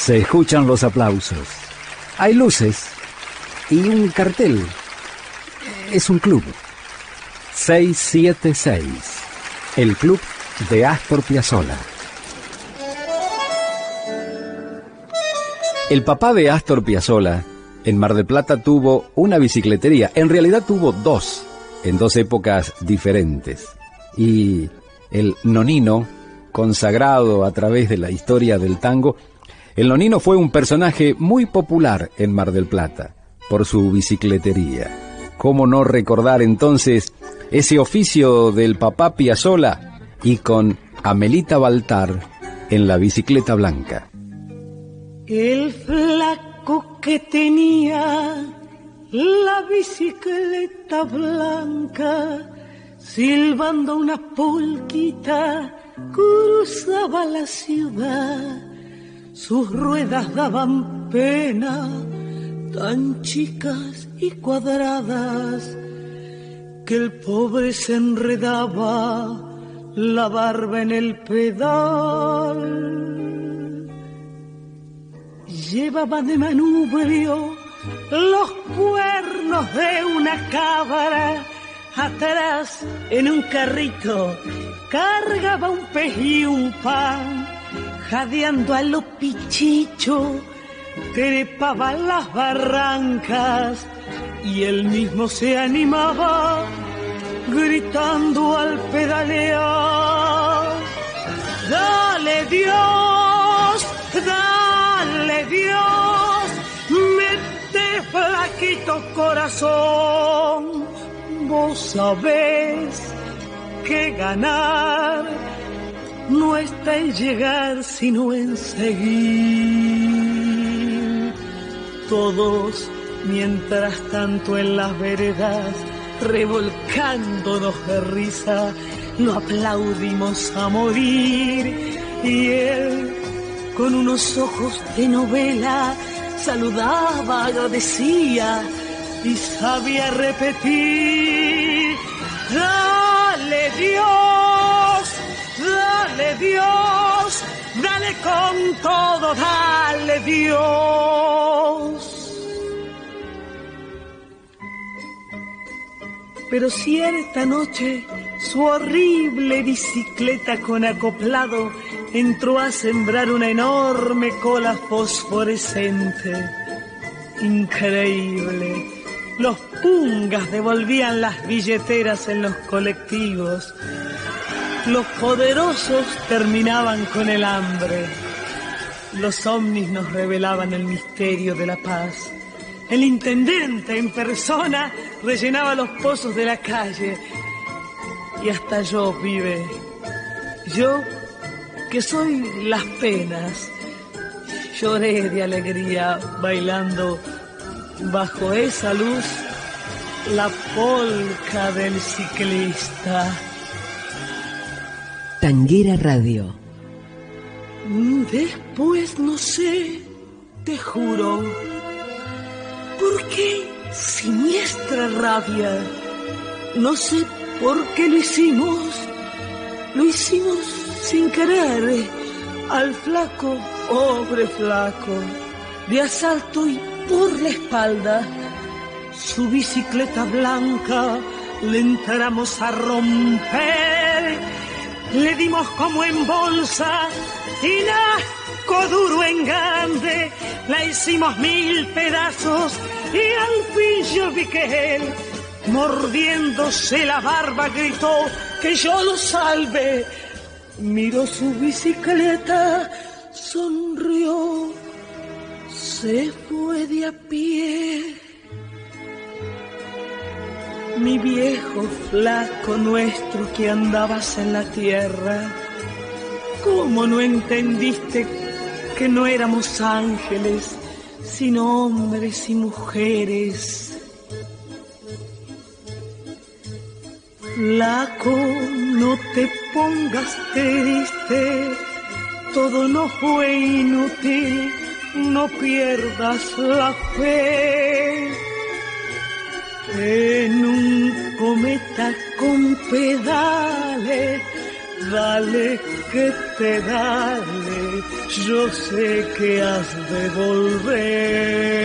Se escuchan los aplausos. Hay luces y un cartel. Es un club. 676. El club de Astor Piazzolla. El papá de Astor Piazzolla en Mar del Plata tuvo una bicicletería. En realidad tuvo dos, en dos épocas diferentes. Y el nonino, consagrado a través de la historia del tango, el nonino fue un personaje muy popular en Mar del Plata por su bicicletería. ¿Cómo no recordar entonces ese oficio del papá Piazzola y con Amelita Baltar en la bicicleta blanca? El flaco que tenía la bicicleta blanca, silbando una polquita, cruzaba la ciudad sus ruedas daban pena, tan chicas y cuadradas, que el pobre se enredaba la barba en el pedal. Llevaba de manubrio los cuernos de una cabra, atrás en un carrito cargaba un pez y un pan jadeando a lo pichicho, trepaba las barrancas y él mismo se animaba gritando al pedalear. Dale Dios, dale Dios, mete flaquito corazón, vos sabés que ganar no está en llegar, sino en seguir. Todos, mientras tanto en las veredas, revolcándonos de risa, lo aplaudimos a morir. Y él, con unos ojos de novela, saludaba, agradecía y sabía repetir, dale Dios dale Dios, dale con todo, dale Dios. Pero cierta noche su horrible bicicleta con acoplado entró a sembrar una enorme cola fosforescente. Increíble. Los pungas devolvían las billeteras en los colectivos los poderosos terminaban con el hambre. Los ovnis nos revelaban el misterio de la paz. El intendente en persona rellenaba los pozos de la calle. Y hasta yo vive. Yo, que soy las penas, lloré de alegría bailando bajo esa luz la polca del ciclista. Tanguera Radio. Después no sé, te juro, por qué siniestra rabia. No sé por qué lo hicimos. Lo hicimos sin querer. Al flaco, pobre flaco, de asalto y por la espalda. Su bicicleta blanca le entramos a romper le dimos como en bolsa y nasco duro en grande, la hicimos mil pedazos y al fin yo vi que él, mordiéndose la barba, gritó que yo lo salve. Miró su bicicleta, sonrió, se fue de a pie mi viejo flaco nuestro que andabas en la tierra, ¿cómo no entendiste que no éramos ángeles, sino hombres y mujeres? Flaco, no te pongas triste, todo no fue inútil, no pierdas la fe en un cometa con pedales, dale que te dale. yo sé que has de volver.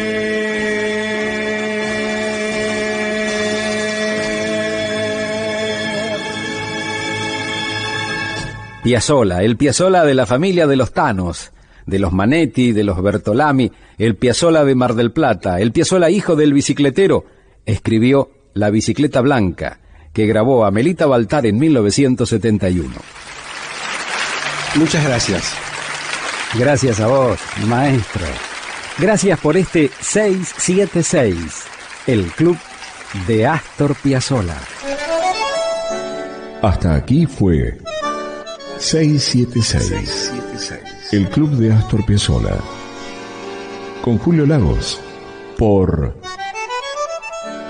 Piazzola, el Piazzola de la familia de los Tanos, de los Manetti, de los Bertolami, el Piazzola de Mar del Plata, el Piazzola hijo del bicicletero, escribió La bicicleta blanca, que grabó a Melita Baltar en 1971. Muchas gracias. Gracias a vos, maestro. Gracias por este 676, el club de Astor Piazzolla. Hasta aquí fue 676, el club de Astor Piazzolla. Con Julio Lagos, por